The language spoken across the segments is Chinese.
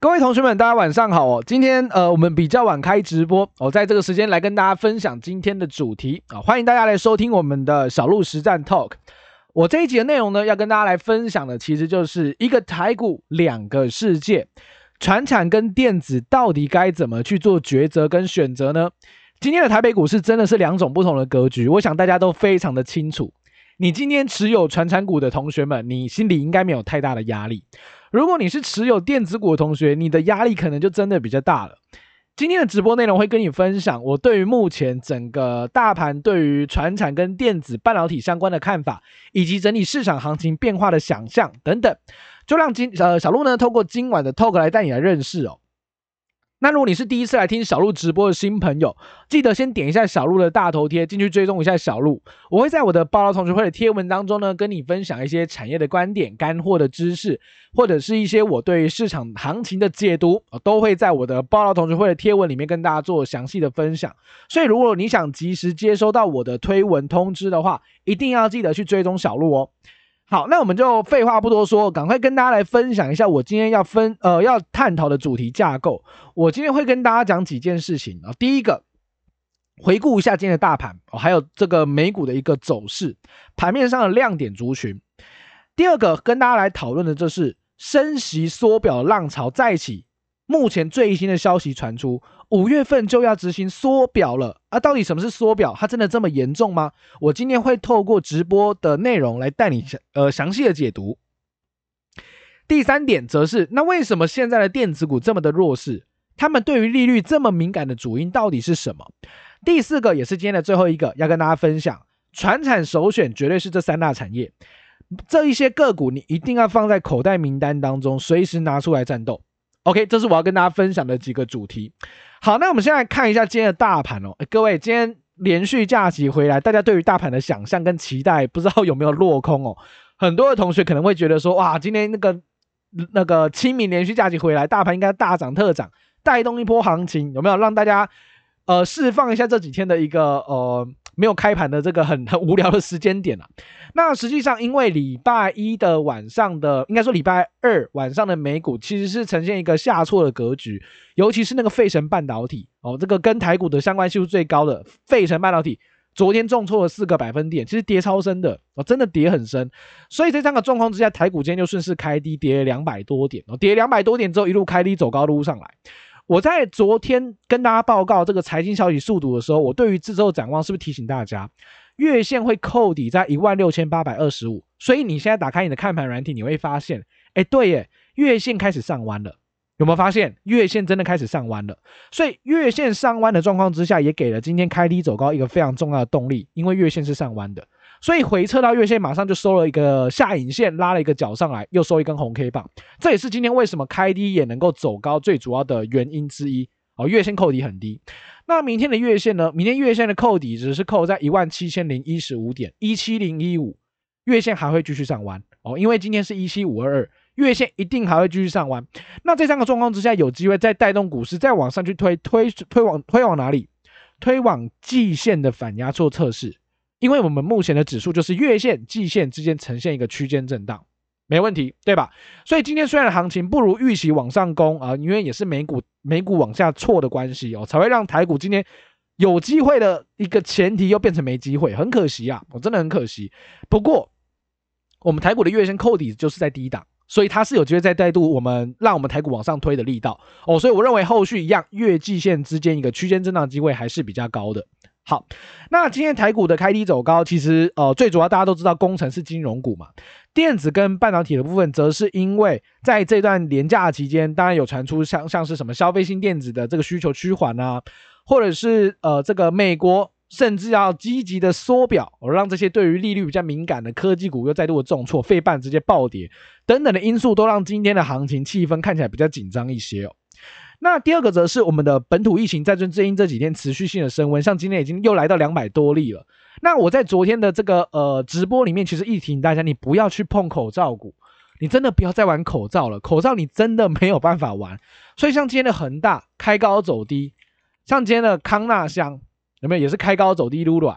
各位同学们，大家晚上好哦。今天呃，我们比较晚开直播，我、哦、在这个时间来跟大家分享今天的主题啊、欢迎大家来收听我们的小鹿实战 Talk。我这一集的内容呢，要跟大家来分享的，其实就是一个台股两个世界，传产跟电子到底该怎么去做抉择跟选择呢？今天的台北股市真的是两种不同的格局，我想大家都非常的清楚。你今天持有传产股的同学们，你心里应该没有太大的压力。如果你是持有电子股的同学，你的压力可能就真的比较大了。今天的直播内容会跟你分享我对于目前整个大盘对于传产跟电子半导体相关的看法，以及整体市场行情变化的想象等等，就让今呃小鹿呢透过今晚的 talk 来带你来认识哦。那如果你是第一次来听小鹿直播的新朋友，记得先点一下小鹿的大头贴进去追踪一下小鹿。我会在我的报道同学会的贴文当中呢，跟你分享一些产业的观点、干货的知识，或者是一些我对于市场行情的解读，都会在我的报道同学会的贴文里面跟大家做详细的分享。所以如果你想及时接收到我的推文通知的话，一定要记得去追踪小鹿哦。好，那我们就废话不多说，赶快跟大家来分享一下我今天要分呃要探讨的主题架构。我今天会跟大家讲几件事情啊。第一个，回顾一下今天的大盘哦，还有这个美股的一个走势，盘面上的亮点族群。第二个，跟大家来讨论的就是升息缩表浪潮再起。目前最新的消息传出，五月份就要执行缩表了啊！到底什么是缩表？它真的这么严重吗？我今天会透过直播的内容来带你呃详细的解读。第三点则是，那为什么现在的电子股这么的弱势？他们对于利率这么敏感的主因到底是什么？第四个也是今天的最后一个，要跟大家分享，传产首选绝对是这三大产业，这一些个股你一定要放在口袋名单当中，随时拿出来战斗。OK，这是我要跟大家分享的几个主题。好，那我们现在看一下今天的大盘哦。各位，今天连续假期回来，大家对于大盘的想象跟期待，不知道有没有落空哦？很多的同学可能会觉得说，哇，今天那个那个清明连续假期回来，大盘应该大涨特涨，带动一波行情，有没有让大家呃释放一下这几天的一个呃没有开盘的这个很 很无聊的时间点啊？那实际上，因为礼拜一的晚上的，应该说礼拜二晚上的美股其实是呈现一个下挫的格局，尤其是那个费城半导体哦，这个跟台股的相关系数最高的费城半导体，昨天重挫了四个百分点，其实跌超深的哦，真的跌很深。所以在这样的状况之下，台股今天就顺势开低，跌了两百多点哦，跌两百多点之后一路开低走高路上来。我在昨天跟大家报告这个财经消息速读的时候，我对于之后展望是不是提醒大家？月线会扣底在一万六千八百二十五，所以你现在打开你的看盘软体，你会发现，哎，对耶，月线开始上弯了，有没有发现？月线真的开始上弯了，所以月线上弯的状况之下，也给了今天开低走高一个非常重要的动力，因为月线是上弯的，所以回撤到月线马上就收了一个下影线，拉了一个脚上来，又收一根红 K 棒，这也是今天为什么开低也能够走高最主要的原因之一哦，月线扣底很低。那明天的月线呢？明天月线的扣底值是扣在一万七千零一十五点一七零一五，月线还会继续上弯哦，因为今天是一七五二二，月线一定还会继续上弯。那这三个状况之下，有机会再带动股市再往上去推推推往推往哪里？推往季线的反压做测试，因为我们目前的指数就是月线、季线之间呈现一个区间震荡。没问题，对吧？所以今天虽然行情不如预期往上攻啊，因为也是美股美股往下挫的关系哦，才会让台股今天有机会的一个前提又变成没机会，很可惜啊，我真的很可惜。不过我们台股的月线扣底就是在低档，所以它是有机会再带动我们让我们台股往上推的力道哦，所以我认为后续一样月季线之间一个区间震荡机会还是比较高的。好，那今天台股的开低走高，其实呃最主要大家都知道，工程是金融股嘛，电子跟半导体的部分，则是因为在这段连假期间，当然有传出像像是什么消费性电子的这个需求趋缓啊，或者是呃这个美国甚至要积极的缩表，而让这些对于利率比较敏感的科技股又再度的重挫，费半直接暴跌等等的因素，都让今天的行情气氛看起来比较紧张一些哦。那第二个则是我们的本土疫情在最近这几天持续性的升温，像今天已经又来到两百多例了。那我在昨天的这个呃直播里面，其实一提醒大家，你不要去碰口罩股，你真的不要再玩口罩了，口罩你真的没有办法玩。所以像今天的恒大开高走低，像今天的康纳香有没有也是开高走低撸软？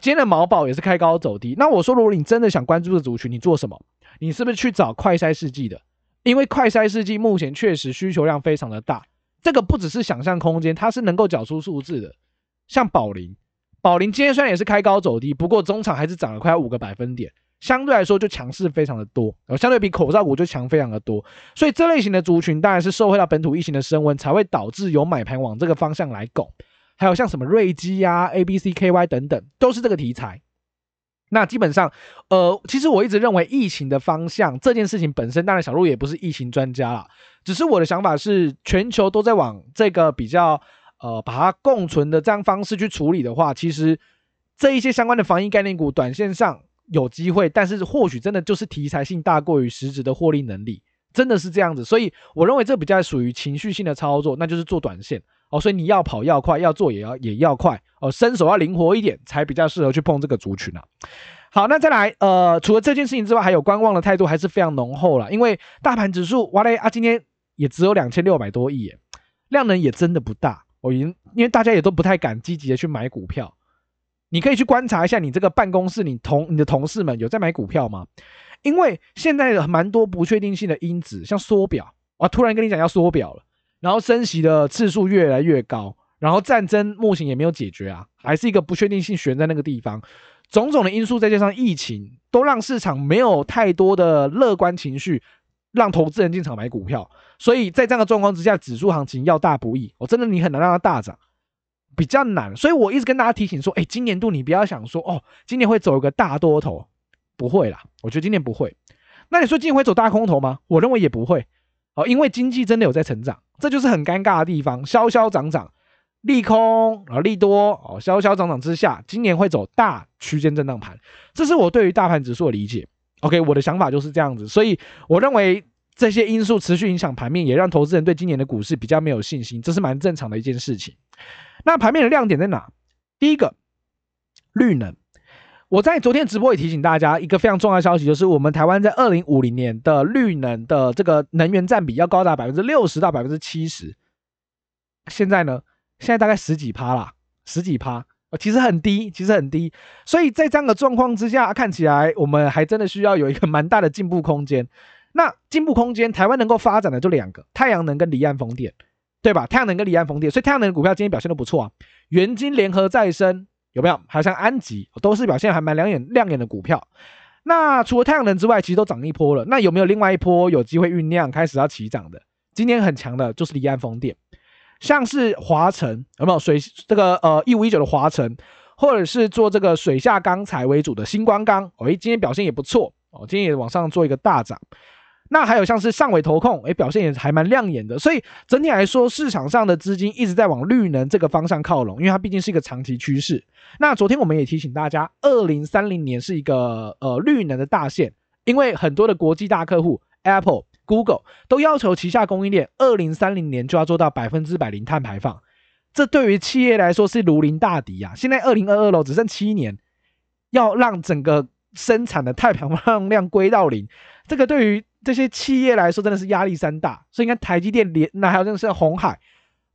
今天的毛宝也是开高走低。那我说，如果你真的想关注的族群，你做什么？你是不是去找快筛试剂的？因为快筛试剂目前确实需求量非常的大，这个不只是想象空间，它是能够缴出数字的。像宝林，宝林今天虽然也是开高走低，不过中场还是涨了快要五个百分点，相对来说就强势非常的多，相对比口罩股就强非常的多。所以这类型的族群当然是受惠到本土疫情的升温，才会导致有买盘往这个方向来拱。还有像什么瑞基呀、A B C K Y 等等，都是这个题材。那基本上，呃，其实我一直认为疫情的方向这件事情本身，当然小鹿也不是疫情专家啦，只是我的想法是，全球都在往这个比较，呃，把它共存的这样方式去处理的话，其实这一些相关的防疫概念股，短线上有机会，但是或许真的就是题材性大过于实质的获利能力，真的是这样子，所以我认为这比较属于情绪性的操作，那就是做短线。哦，所以你要跑要快，要做也要也要快哦，身手要灵活一点，才比较适合去碰这个族群啊。好，那再来，呃，除了这件事情之外，还有观望的态度还是非常浓厚了。因为大盘指数哇嘞啊，今天也只有两千六百多亿耶，量能也真的不大。我哦，因因为大家也都不太敢积极的去买股票。你可以去观察一下，你这个办公室，你同你的同事们有在买股票吗？因为现在的蛮多不确定性的因子，像缩表，我突然跟你讲要缩表了。然后升息的次数越来越高，然后战争目前也没有解决啊，还是一个不确定性悬在那个地方，种种的因素再加上疫情，都让市场没有太多的乐观情绪，让投资人进场买股票。所以在这样的状况之下，指数行情要大不易，我真的你很难让它大涨，比较难。所以我一直跟大家提醒说，哎，今年度你不要想说哦，今年会走一个大多头，不会啦，我觉得今年不会。那你说今年会走大空头吗？我认为也不会。哦，因为经济真的有在成长，这就是很尴尬的地方。消消涨涨，利空啊利多哦，消消涨涨之下，今年会走大区间震荡盘，这是我对于大盘指数的理解。OK，我的想法就是这样子，所以我认为这些因素持续影响盘面，也让投资人对今年的股市比较没有信心，这是蛮正常的一件事情。那盘面的亮点在哪？第一个，绿能。我在昨天直播也提醒大家一个非常重要的消息，就是我们台湾在二零五零年的绿能的这个能源占比要高达百分之六十到百分之七十。现在呢，现在大概十几趴啦，十几趴，其实很低，其实很低。所以在这样的状况之下，看起来我们还真的需要有一个蛮大的进步空间。那进步空间，台湾能够发展的就两个：太阳能跟离岸风电，对吧？太阳能跟离岸风电，所以太阳能的股票今天表现都不错啊，元晶联合再生。有没有？还有像安吉，都是表现还蛮亮眼亮眼的股票。那除了太阳能之外，其实都涨一波了。那有没有另外一波有机会酝酿开始要起涨的？今天很强的就是离岸风电，像是华城有没有水这个呃一五一九的华城，或者是做这个水下钢材为主的星光钢，哦，今天表现也不错哦，今天也往上做一个大涨。那还有像是上纬投控，诶，表现也还蛮亮眼的。所以整体来说，市场上的资金一直在往绿能这个方向靠拢，因为它毕竟是一个长期趋势。那昨天我们也提醒大家，二零三零年是一个呃绿能的大限，因为很多的国际大客户，Apple、Google 都要求旗下供应链二零三零年就要做到百分之百零碳排放。这对于企业来说是如临大敌啊！现在二零二二了，只剩七年，要让整个生产的碳排放量归到零，这个对于这些企业来说真的是压力山大，所以你看台积电连那还有那个是鸿海，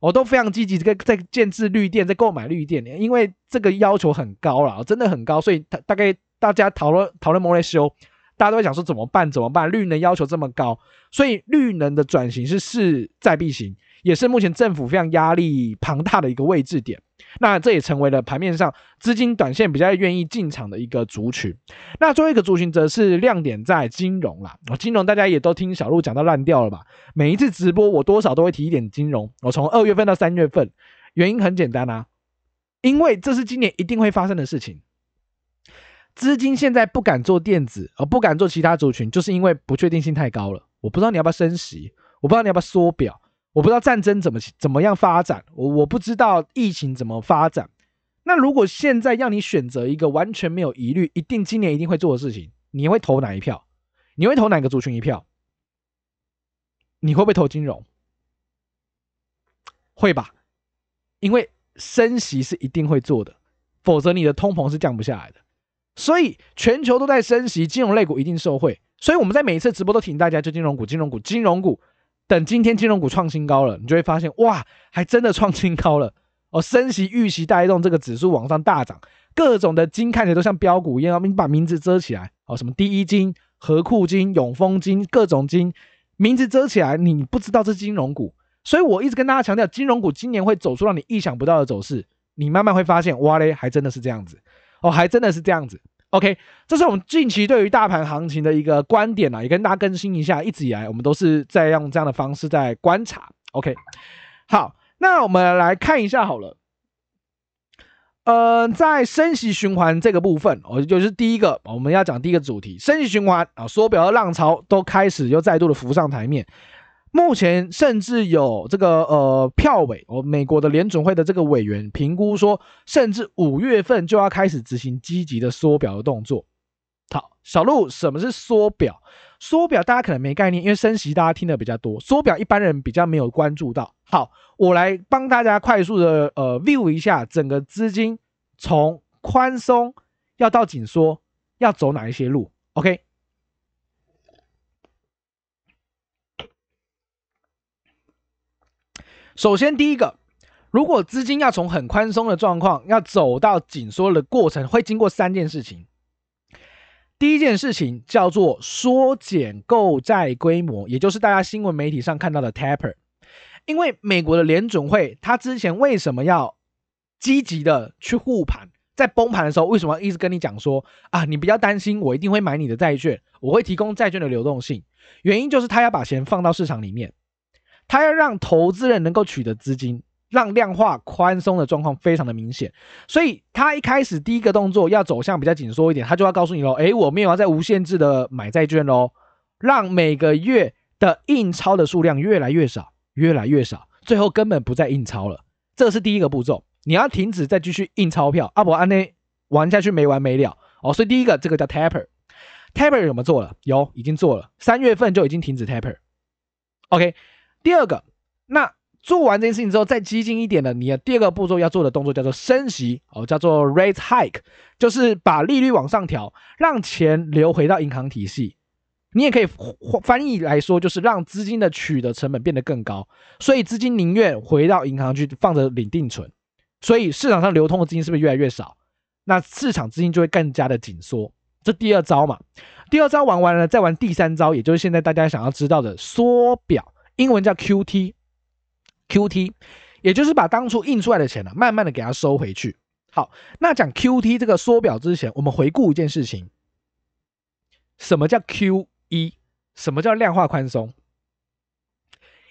我都非常积极在在建置绿电，在购买绿电，因为这个要求很高了，真的很高，所以大大概大家讨论讨论摩雷修，大家都会想说怎么办怎么办？绿能要求这么高，所以绿能的转型是势在必行，也是目前政府非常压力庞大的一个位置点。那这也成为了盘面上资金短线比较愿意进场的一个族群。那最后一个族群则是亮点在金融啦。金融大家也都听小路讲到烂掉了吧？每一次直播我多少都会提一点金融。我从二月份到三月份，原因很简单啊，因为这是今年一定会发生的事情。资金现在不敢做电子，而不敢做其他族群，就是因为不确定性太高了。我不知道你要不要升息，我不知道你要不要缩表。我不知道战争怎么怎么样发展，我我不知道疫情怎么发展。那如果现在要你选择一个完全没有疑虑，一定今年一定会做的事情，你会投哪一票？你会投哪个族群一票？你会不会投金融？会吧，因为升息是一定会做的，否则你的通膨是降不下来的。所以全球都在升息，金融类股一定受惠。所以我们在每一次直播都提醒大家，就金融股，金融股，金融股。等今天金融股创新高了，你就会发现哇，还真的创新高了哦！升息预期带动这个指数往上大涨，各种的金看起来都像标股一样，你把名字遮起来哦，什么第一金、和库金、永丰金，各种金名字遮起来，你不知道这是金融股。所以我一直跟大家强调，金融股今年会走出让你意想不到的走势。你慢慢会发现，哇嘞，还真的是这样子哦，还真的是这样子。OK，这是我们近期对于大盘行情的一个观点啊，也跟大家更新一下。一直以来，我们都是在用这样的方式在观察。OK，好，那我们来看一下好了。呃，在升息循环这个部分，哦，就是第一个我们要讲第一个主题，升息循环啊，缩表的浪潮都开始又再度的浮上台面。目前甚至有这个呃票委哦，美国的联准会的这个委员评估说，甚至五月份就要开始执行积极的缩表的动作。好，小鹿，什么是缩表？缩表大家可能没概念，因为升息大家听的比较多，缩表一般人比较没有关注到。好，我来帮大家快速的呃 view 一下整个资金从宽松要到紧缩要走哪一些路。OK。首先，第一个，如果资金要从很宽松的状况要走到紧缩的过程，会经过三件事情。第一件事情叫做缩减购债规模，也就是大家新闻媒体上看到的 taper。因为美国的联准会，它之前为什么要积极的去护盘，在崩盘的时候，为什么一直跟你讲说啊，你不要担心，我一定会买你的债券，我会提供债券的流动性。原因就是他要把钱放到市场里面。他要让投资人能够取得资金，让量化宽松的状况非常的明显，所以他一开始第一个动作要走向比较紧缩一点，他就要告诉你喽，诶，我没有要再无限制的买债券喽，让每个月的印钞的数量越来越少，越来越少，最后根本不再印钞了，这是第一个步骤，你要停止再继续印钞票，阿伯安内玩下去没完没了。哦，所以第一个这个叫 taper，taper 有没有做了？有，已经做了，三月份就已经停止 taper，OK。第二个，那做完这件事情之后，再激进一点的，你的第二个步骤要做的动作叫做升息哦，叫做 rate hike，就是把利率往上调，让钱流回到银行体系。你也可以翻译来说，就是让资金的取得成本变得更高，所以资金宁愿回到银行去放着领定存，所以市场上流通的资金是不是越来越少？那市场资金就会更加的紧缩。这第二招嘛，第二招玩完了，再玩第三招，也就是现在大家想要知道的缩表。英文叫 QT，QT，也就是把当初印出来的钱呢、慢慢的给它收回去。好，那讲 QT 这个缩表之前，我们回顾一件事情：什么叫 QE？什么叫量化宽松？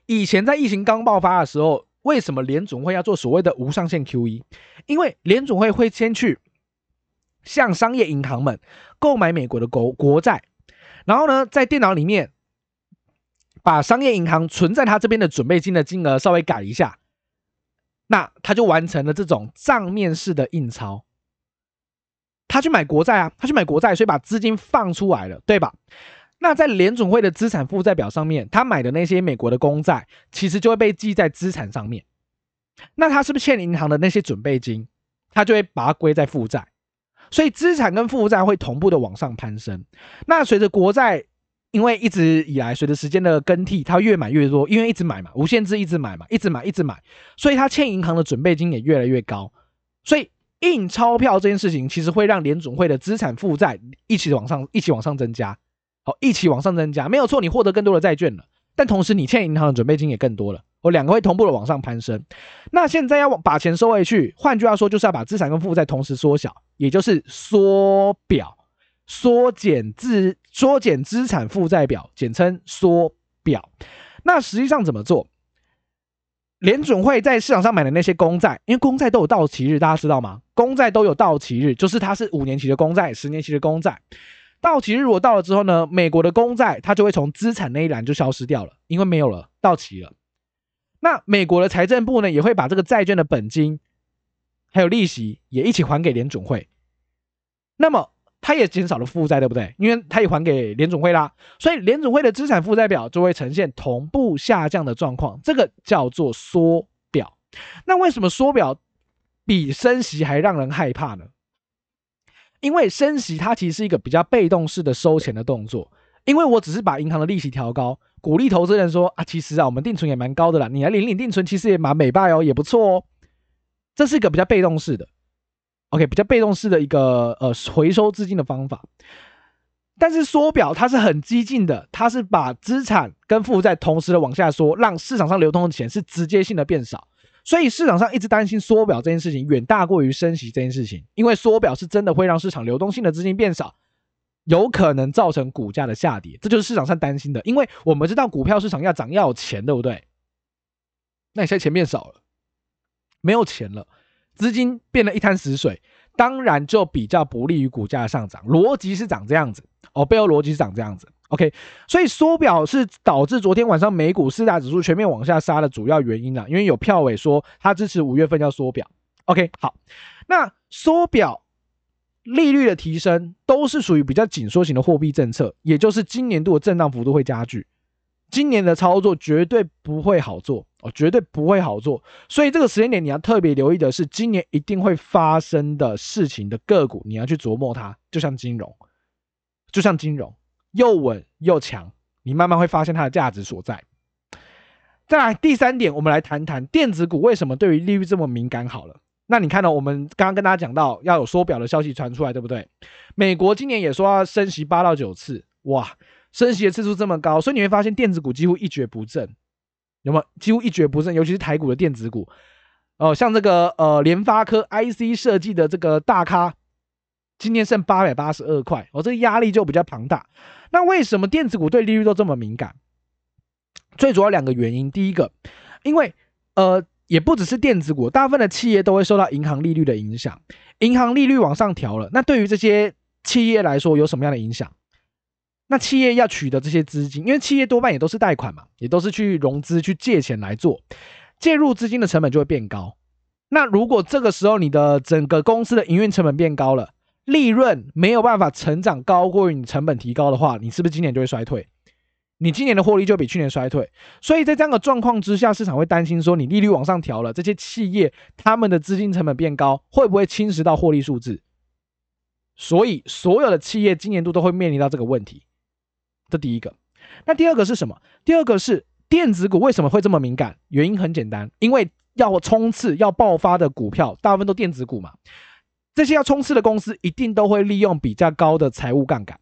以前在疫情刚爆发的时候，为什么联总会要做所谓的无上限 QE？因为联总会会先去向商业银行们购买美国的国国债，然后呢，在电脑里面。把商业银行存在他这边的准备金的金额稍微改一下，那他就完成了这种账面式的印钞。他去买国债啊，他去买国债，所以把资金放出来了，对吧？那在联总会的资产负债表上面，他买的那些美国的公债，其实就会被记在资产上面。那他是不是欠银行的那些准备金？他就会把它归在负债。所以资产跟负债会同步的往上攀升。那随着国债。因为一直以来，随着时间的更替，他越买越多，因为一直买嘛，无限制一直买嘛，一直买一直买，所以他欠银行的准备金也越来越高。所以印钞票这件事情，其实会让联总会的资产负债一起往上，一起往上增加。好，一起往上增加，没有错，你获得更多的债券了，但同时你欠银行的准备金也更多了，我两个会同步的往上攀升。那现在要把钱收回去，换句话说，就是要把资产跟负债同时缩小，也就是缩表。缩减资缩减资产负债表，简称缩表。那实际上怎么做？联准会在市场上买的那些公债，因为公债都有到期日，大家知道吗？公债都有到期日，就是它是五年期的公债、十年期的公债。到期日如果到了之后呢，美国的公债它就会从资产那一栏就消失掉了，因为没有了，到期了。那美国的财政部呢，也会把这个债券的本金还有利息也一起还给联准会。那么它也减少了负债，对不对？因为它也还给联总会啦，所以联总会的资产负债表就会呈现同步下降的状况，这个叫做缩表。那为什么缩表比升息还让人害怕呢？因为升息它其实是一个比较被动式的收钱的动作，因为我只是把银行的利息调高，鼓励投资人说啊，其实啊我们定存也蛮高的啦，你来领领定存其实也蛮美败哦，也不错哦，这是一个比较被动式的。OK，比较被动式的一个呃回收资金的方法，但是缩表它是很激进的，它是把资产跟负债同时的往下缩，让市场上流通的钱是直接性的变少。所以市场上一直担心缩表这件事情远大过于升息这件事情，因为缩表是真的会让市场流动性的资金变少，有可能造成股价的下跌，这就是市场上担心的。因为我们知道股票市场要涨要有钱，对不对？那你现在钱变少了，没有钱了，资金变得一滩死水，当然就比较不利于股价的上涨。逻辑是长这样子哦，背后逻辑是长这样子。OK，所以缩表是导致昨天晚上美股四大指数全面往下杀的主要原因啊，因为有票委说他支持五月份要缩表。OK，好，那缩表利率的提升都是属于比较紧缩型的货币政策，也就是今年度的震荡幅度会加剧，今年的操作绝对不会好做哦，绝对不会好做。所以这个时间点你要特别留意的是，今年一定会发生的事情的个股，你要去琢磨它，就像金融，就像金融。又稳又强，你慢慢会发现它的价值所在。再来第三点，我们来谈谈电子股为什么对于利率这么敏感。好了，那你看到我们刚刚跟大家讲到要有缩表的消息传出来，对不对？美国今年也说要升息八到九次，哇，升息的次数这么高，所以你会发现电子股几乎一蹶不振，有没有？几乎一蹶不振，尤其是台股的电子股，哦、像这个呃联发科 IC 设计的这个大咖。今天剩八百八十二块，哦，这个压力就比较庞大。那为什么电子股对利率都这么敏感？最主要两个原因。第一个，因为呃，也不只是电子股，大部分的企业都会受到银行利率的影响。银行利率往上调了，那对于这些企业来说有什么样的影响？那企业要取得这些资金，因为企业多半也都是贷款嘛，也都是去融资去借钱来做，介入资金的成本就会变高。那如果这个时候你的整个公司的营运成本变高了，利润没有办法成长高过于你成本提高的话，你是不是今年就会衰退？你今年的获利就比去年衰退。所以在这样的状况之下，市场会担心说，你利率往上调了，这些企业他们的资金成本变高，会不会侵蚀到获利数字？所以所有的企业今年度都会面临到这个问题。这第一个。那第二个是什么？第二个是电子股为什么会这么敏感？原因很简单，因为要冲刺、要爆发的股票，大部分都电子股嘛。这些要冲刺的公司一定都会利用比较高的财务杠杆，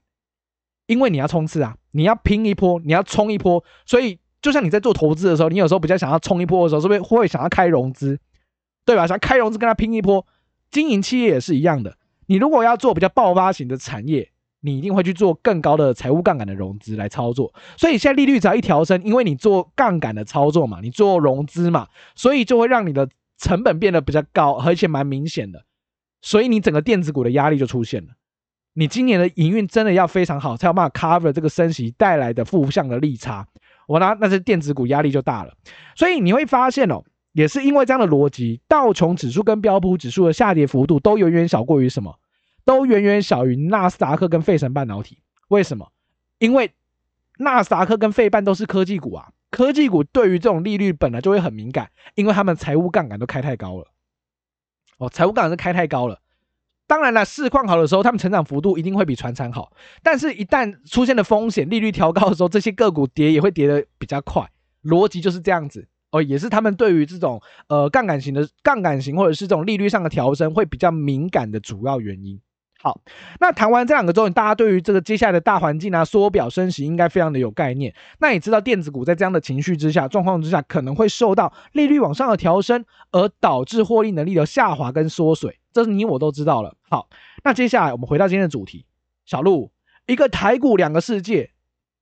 因为你要冲刺啊，你要拼一波，你要冲一波，所以就像你在做投资的时候，你有时候比较想要冲一波的时候，是不是会想要开融资，对吧？想开融资跟他拼一波，经营企业也是一样的。你如果要做比较爆发型的产业，你一定会去做更高的财务杠杆的融资来操作。所以现在利率只要一调升，因为你做杠杆的操作嘛，你做融资嘛，所以就会让你的成本变得比较高，而且蛮明显的。所以你整个电子股的压力就出现了，你今年的营运真的要非常好，才有办法 cover 这个升息带来的负向的利差。我拿那些电子股压力就大了。所以你会发现哦，也是因为这样的逻辑，道琼指数跟标普指数的下跌幅度都远远小过于什么？都远远小于纳斯达克跟费城半导体。为什么？因为纳斯达克跟费半都是科技股啊，科技股对于这种利率本来就会很敏感，因为他们财务杠杆都开太高了。哦，财务杠杆是开太高了。当然了，市况好的时候，他们成长幅度一定会比传产好。但是，一旦出现了风险，利率调高的时候，这些个股跌也会跌得比较快。逻辑就是这样子。哦，也是他们对于这种呃杠杆型的杠杆型或者是这种利率上的调升会比较敏感的主要原因。好，那谈完这两个之后，大家对于这个接下来的大环境啊，缩表升息应该非常的有概念。那也知道电子股在这样的情绪之下、状况之下，可能会受到利率往上的调升，而导致获利能力的下滑跟缩水。这是你我都知道了。好，那接下来我们回到今天的主题，小路，一个台股两个世界，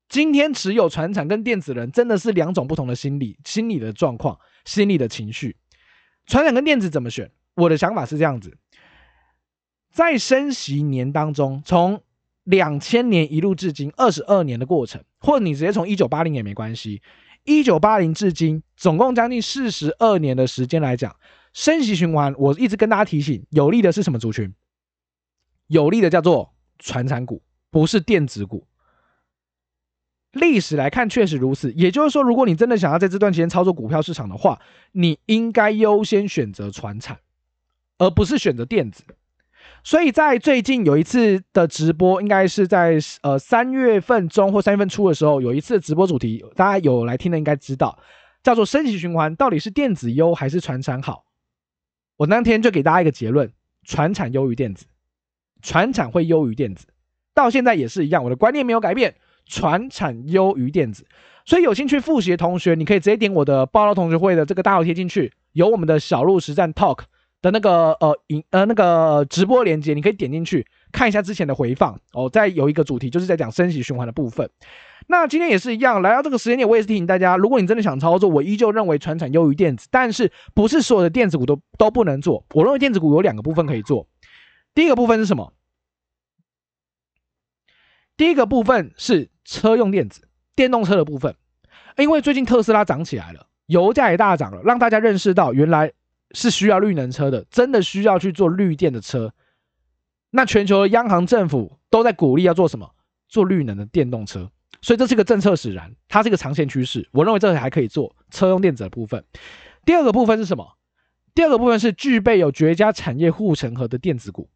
今天持有传产跟电子人真的是两种不同的心理、心理的状况、心理的情绪。传产跟电子怎么选？我的想法是这样子。在升息年当中，从两千年一路至今二十二年的过程，或者你直接从一九八零年没关系，一九八零至今总共将近四十二年的时间来讲，升息循环，我一直跟大家提醒，有利的是什么族群？有利的叫做传产股，不是电子股。历史来看确实如此，也就是说，如果你真的想要在这段时间操作股票市场的话，你应该优先选择传产，而不是选择电子。所以在最近有一次的直播，应该是在呃三月份中或三月份初的时候，有一次直播主题，大家有来听的应该知道，叫做升级循环到底是电子优还是传产好？我当天就给大家一个结论：传产优于电子，传产会优于电子。到现在也是一样，我的观念没有改变，传产优于电子。所以有兴趣复习的同学，你可以直接点我的报道同学会的这个大头贴进去，有我们的小路实战 Talk 的那个呃影呃那个直播链接，你可以点进去看一下之前的回放哦。再有一个主题就是在讲升息循环的部分。那今天也是一样，来到这个时间点，我也是提醒大家，如果你真的想操作，我依旧认为传产优于电子，但是不是所有的电子股都都不能做。我认为电子股有两个部分可以做，第一个部分是什么？第一个部分是车用电子。电动车的部分，因为最近特斯拉涨起来了，油价也大涨了，让大家认识到原来是需要绿能车的，真的需要去做绿电的车。那全球的央行政府都在鼓励要做什么？做绿能的电动车，所以这是个政策使然，它是一个长线趋势。我认为这个还可以做车用电子的部分。第二个部分是什么？第二个部分是具备有绝佳产业护城河的电子股，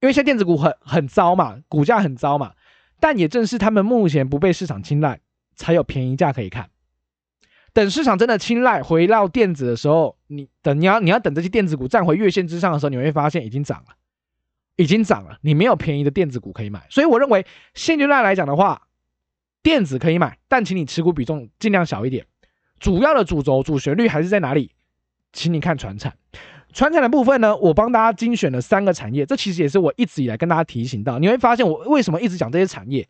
因为现在电子股很很糟嘛，股价很糟嘛。但也正是他们目前不被市场青睐，才有便宜价可以看。等市场真的青睐回到电子的时候，你等你要你要等这些电子股站回月线之上的时候，你会发现已经涨了，已经涨了。你没有便宜的电子股可以买，所以我认为现阶段来讲的话，电子可以买，但请你持股比重尽量小一点。主要的主轴主旋律还是在哪里？请你看传产。传产的部分呢，我帮大家精选了三个产业，这其实也是我一直以来跟大家提醒到。你会发现我为什么一直讲这些产业，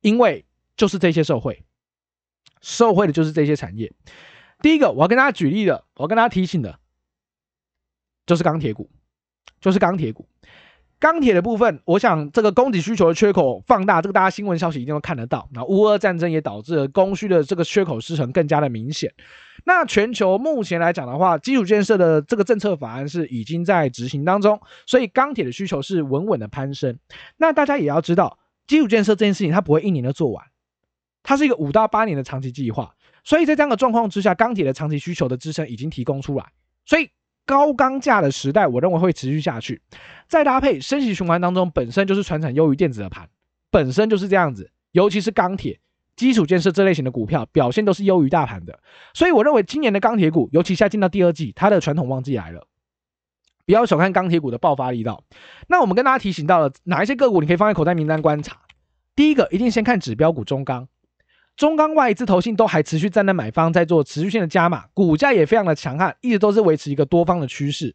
因为就是这些受惠，受惠的就是这些产业。第一个我要跟大家举例的，我要跟大家提醒的，就是钢铁股，就是钢铁股。钢铁的部分，我想这个供给需求的缺口放大，这个大家新闻消息一定都看得到。那乌俄战争也导致了供需的这个缺口失衡更加的明显。那全球目前来讲的话，基础建设的这个政策法案是已经在执行当中，所以钢铁的需求是稳稳的攀升。那大家也要知道，基础建设这件事情它不会一年就做完，它是一个五到八年的长期计划。所以在这样的状况之下，钢铁的长期需求的支撑已经提供出来，所以。高钢价的时代，我认为会持续下去。再搭配升息循环当中，本身就是传产优于电子的盘，本身就是这样子。尤其是钢铁、基础建设这类型的股票，表现都是优于大盘的。所以我认为今年的钢铁股，尤其现在进到第二季，它的传统旺季来了。不要小看钢铁股的爆发力道。那我们跟大家提醒到了哪一些个股，你可以放在口袋名单观察。第一个，一定先看指标股中钢。中钢外资投信都还持续站在买方，在做持续性的加码，股价也非常的强悍，一直都是维持一个多方的趋势。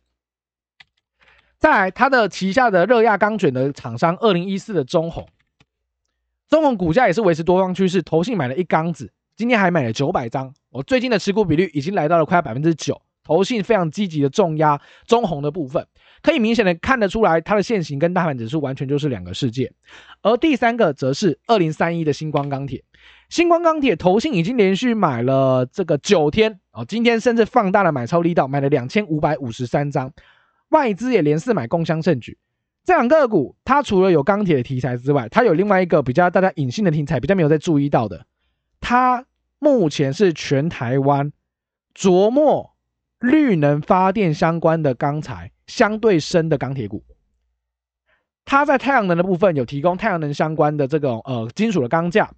再来，它的旗下的热轧钢卷的厂商二零一四的中鸿，中鸿股价也是维持多方趋势，投信买了一缸子，今天还买了九百张，我最近的持股比率已经来到了快要百分之九。投信非常积极的重压中鸿的部分，可以明显的看得出来，它的线型跟大盘指数完全就是两个世界。而第三个则是二零三一的星光钢铁，新光钢铁投信已经连续买了这个九天哦，今天甚至放大了买超力道，买了两千五百五十三张，外资也连四买共襄盛举。这两个股，它除了有钢铁的题材之外，它有另外一个比较大家隐性的题材，比较没有在注意到的，它目前是全台湾琢磨。绿能发电相关的钢材相对深的钢铁股，它在太阳能的部分有提供太阳能相关的这个呃金属的钢架，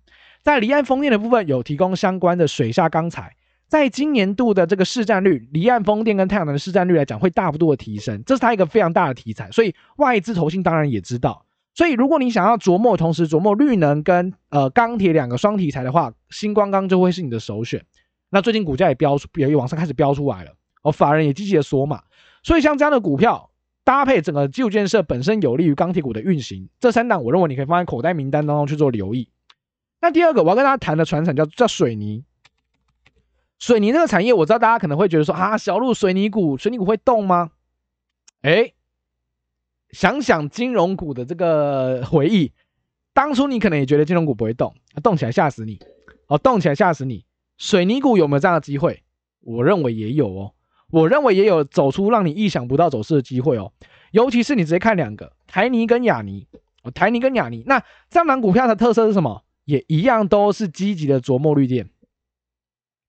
在离岸风电的部分有提供相关的水下钢材。在今年度的这个市占率，离岸风电跟太阳能的市占率来讲会大幅度的提升，这是它一个非常大的题材。所以外资投信当然也知道，所以如果你想要琢磨同时琢磨绿能跟呃钢铁两个双题材的话，新光钢就会是你的首选。那最近股价也飙出，也往上开始飙出来了。哦，法人也积极的锁码，所以像这样的股票搭配整个基础建设本身有利于钢铁股的运行，这三档我认为你可以放在口袋名单当中去做留意。那第二个我要跟大家谈的传产叫叫水泥，水泥这个产业我知道大家可能会觉得说啊，小路水泥股，水泥股会动吗？哎，想想金融股的这个回忆，当初你可能也觉得金融股不会动，动起来吓死你，哦，动起来吓死你，水泥股有没有这样的机会？我认为也有哦。我认为也有走出让你意想不到走势的机会哦，尤其是你直接看两个台泥跟亚泥，哦，台泥跟亚泥，那这档股票的特色是什么？也一样都是积极的琢磨绿电，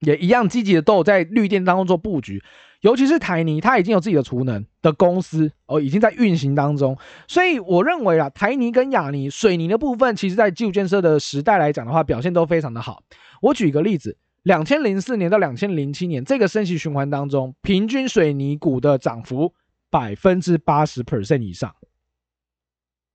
也一样积极的都有在绿电当中做布局，尤其是台泥，它已经有自己的储能的公司哦，已经在运行当中，所以我认为啊，台泥跟亚泥水泥的部分，其实在基础建设的时代来讲的话，表现都非常的好。我举一个例子。两千零四年到两千零七年这个升息循环当中，平均水泥股的涨幅百分之八十 percent 以上，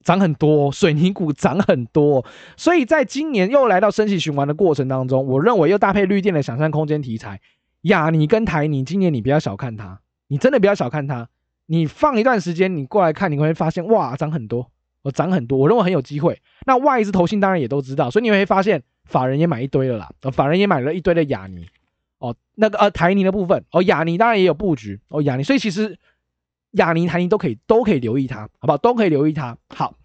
涨很多，水泥股涨很多，所以在今年又来到升息循环的过程当中，我认为又搭配绿电的想象空间题材，亚尼跟台泥，今年你不要小看它，你真的不要小看它，你放一段时间，你过来看，你会发现哇，涨很多，我涨很多，我认为很有机会。那外资投信当然也都知道，所以你会发现法人也买一堆了啦，法人也买了一堆的亚尼，哦，那个呃台泥的部分，哦亚尼当然也有布局，哦亚尼，所以其实。亚泥、台泥都可以，都可以留意它，好不好？都可以留意它。好，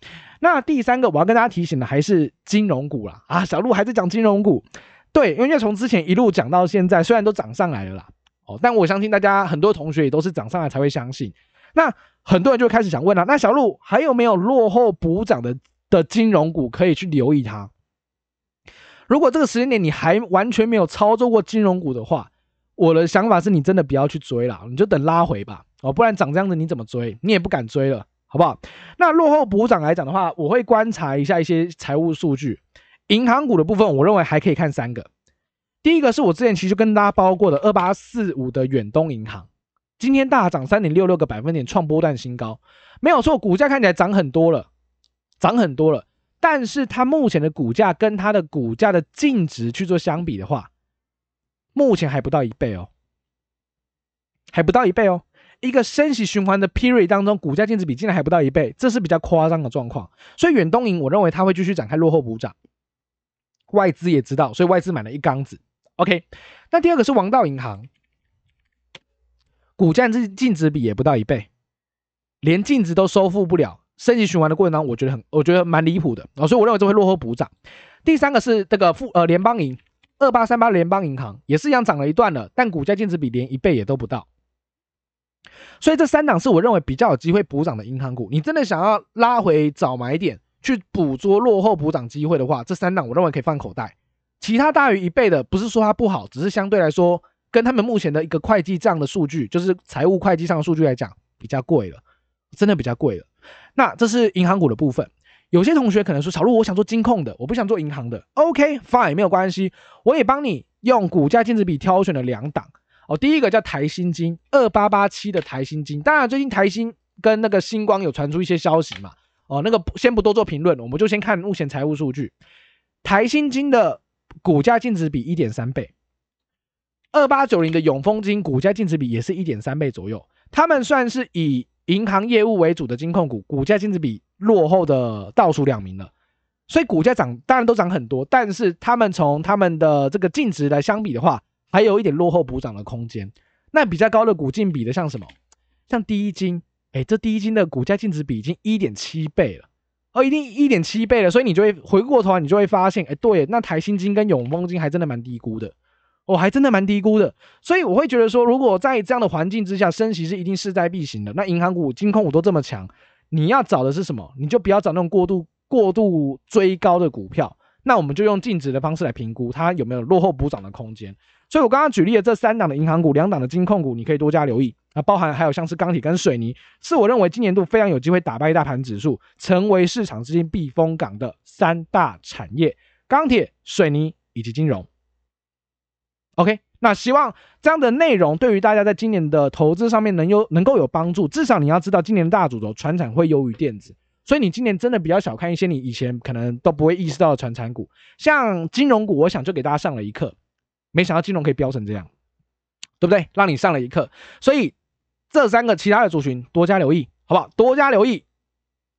那第三个我要跟大家提醒的还是金融股啦。啊，小鹿还在讲金融股，对，因为从之前一路讲到现在，虽然都涨上来了啦，哦，但我相信大家很多同学也都是涨上来才会相信。那很多人就开始想问了，那小鹿还有没有落后补涨的的金融股可以去留意它？如果这个时间点你还完全没有操作过金融股的话，我的想法是你真的不要去追了，你就等拉回吧。哦，不然涨这样子你怎么追？你也不敢追了，好不好？那落后补涨来讲的话，我会观察一下一些财务数据。银行股的部分，我认为还可以看三个。第一个是我之前其实跟大家包过的二八四五的远东银行，今天大涨三点六六个百分点，创波段新高，没有错，股价看起来涨很多了，涨很多了。但是它目前的股价跟它的股价的净值去做相比的话，目前还不到一倍哦，还不到一倍哦。一个升息循环的 period 当中，股价净值比竟然还不到一倍，这是比较夸张的状况。所以远东银，我认为它会继续展开落后补涨。外资也知道，所以外资买了一缸子。OK，那第二个是王道银行，股价净净值比也不到一倍，连净值都收复不了。升级循环的过程当中，我觉得很，我觉得蛮离谱的啊，所以我认为这会落后补涨。第三个是这个富呃联邦银二八三八联邦银行也是一样涨了一段了，但股价净值比连一倍也都不到。所以这三档是我认为比较有机会补涨的银行股。你真的想要拉回早买点去捕捉落后补涨机会的话，这三档我认为可以放口袋。其他大于一倍的，不是说它不好，只是相对来说跟他们目前的一个会计账的数据，就是财务会计上的数据来讲，比较贵了，真的比较贵了。那这是银行股的部分。有些同学可能说，小路，我想做金控的，我不想做银行的。OK，fine，没有关系，我也帮你用股价净值比挑选了两档。哦，第一个叫台新金，二八八七的台新金。当然，最近台新跟那个星光有传出一些消息嘛。哦，那个先不多做评论，我们就先看目前财务数据。台新金的股价净值比一点三倍，二八九零的永丰金股价净值比也是一点三倍左右。他们算是以银行业务为主的金控股，股价净值比落后的倒数两名了。所以股价涨，当然都涨很多，但是他们从他们的这个净值来相比的话，还有一点落后补涨的空间，那比较高的股净比的像什么？像第一金，哎，这第一金的股价净值比已经一点七倍了，哦，已经一点七倍了，所以你就会回过头来，你就会发现，哎，对，那台新金跟永丰金还真的蛮低估的，哦，还真的蛮低估的，所以我会觉得说，如果在这样的环境之下，升息是一定势在必行的。那银行股、金控股都这么强，你要找的是什么？你就不要找那种过度过度追高的股票，那我们就用净值的方式来评估它有没有落后补涨的空间。所以，我刚刚举例的这三档的银行股，两档的金控股，你可以多加留意。啊，包含还有像是钢铁跟水泥，是我认为今年度非常有机会打败大盘指数，成为市场资金避风港的三大产业：钢铁、水泥以及金融。OK，那希望这样的内容对于大家在今年的投资上面能有能够有帮助。至少你要知道，今年的大主轴传产会优于电子，所以你今年真的比较小看一些你以前可能都不会意识到的传产股，像金融股，我想就给大家上了一课。没想到金融可以飙成这样，对不对？让你上了一课。所以这三个其他的族群多加留意，好不好？多加留意，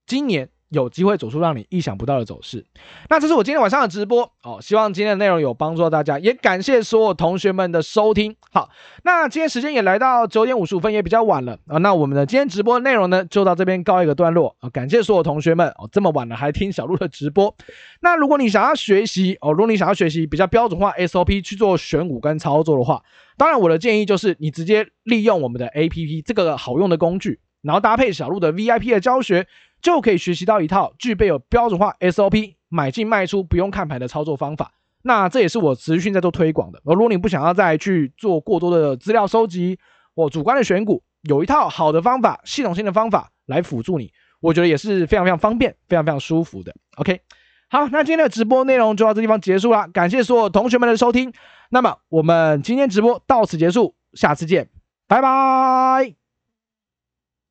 今年。有机会走出让你意想不到的走势。那这是我今天晚上的直播哦，希望今天的内容有帮助到大家，也感谢所有同学们的收听。好，那今天时间也来到九点五十五分，也比较晚了啊。那我们的今天直播内容呢，就到这边告一个段落啊。感谢所有同学们哦，这么晚了还听小鹿的直播。那如果你想要学习哦，如果你想要学习比较标准化 SOP 去做选股跟操作的话，当然我的建议就是你直接利用我们的 APP 这个好用的工具，然后搭配小鹿的 VIP 的教学。就可以学习到一套具备有标准化 SOP 买进卖出不用看盘的操作方法。那这也是我持续在做推广的。而如果你不想要再去做过多的资料收集或主观的选股，有一套好的方法、系统性的方法来辅助你，我觉得也是非常非常方便、非常非常舒服的。OK，好，那今天的直播内容就到这地方结束了，感谢所有同学们的收听。那么我们今天直播到此结束，下次见，拜拜。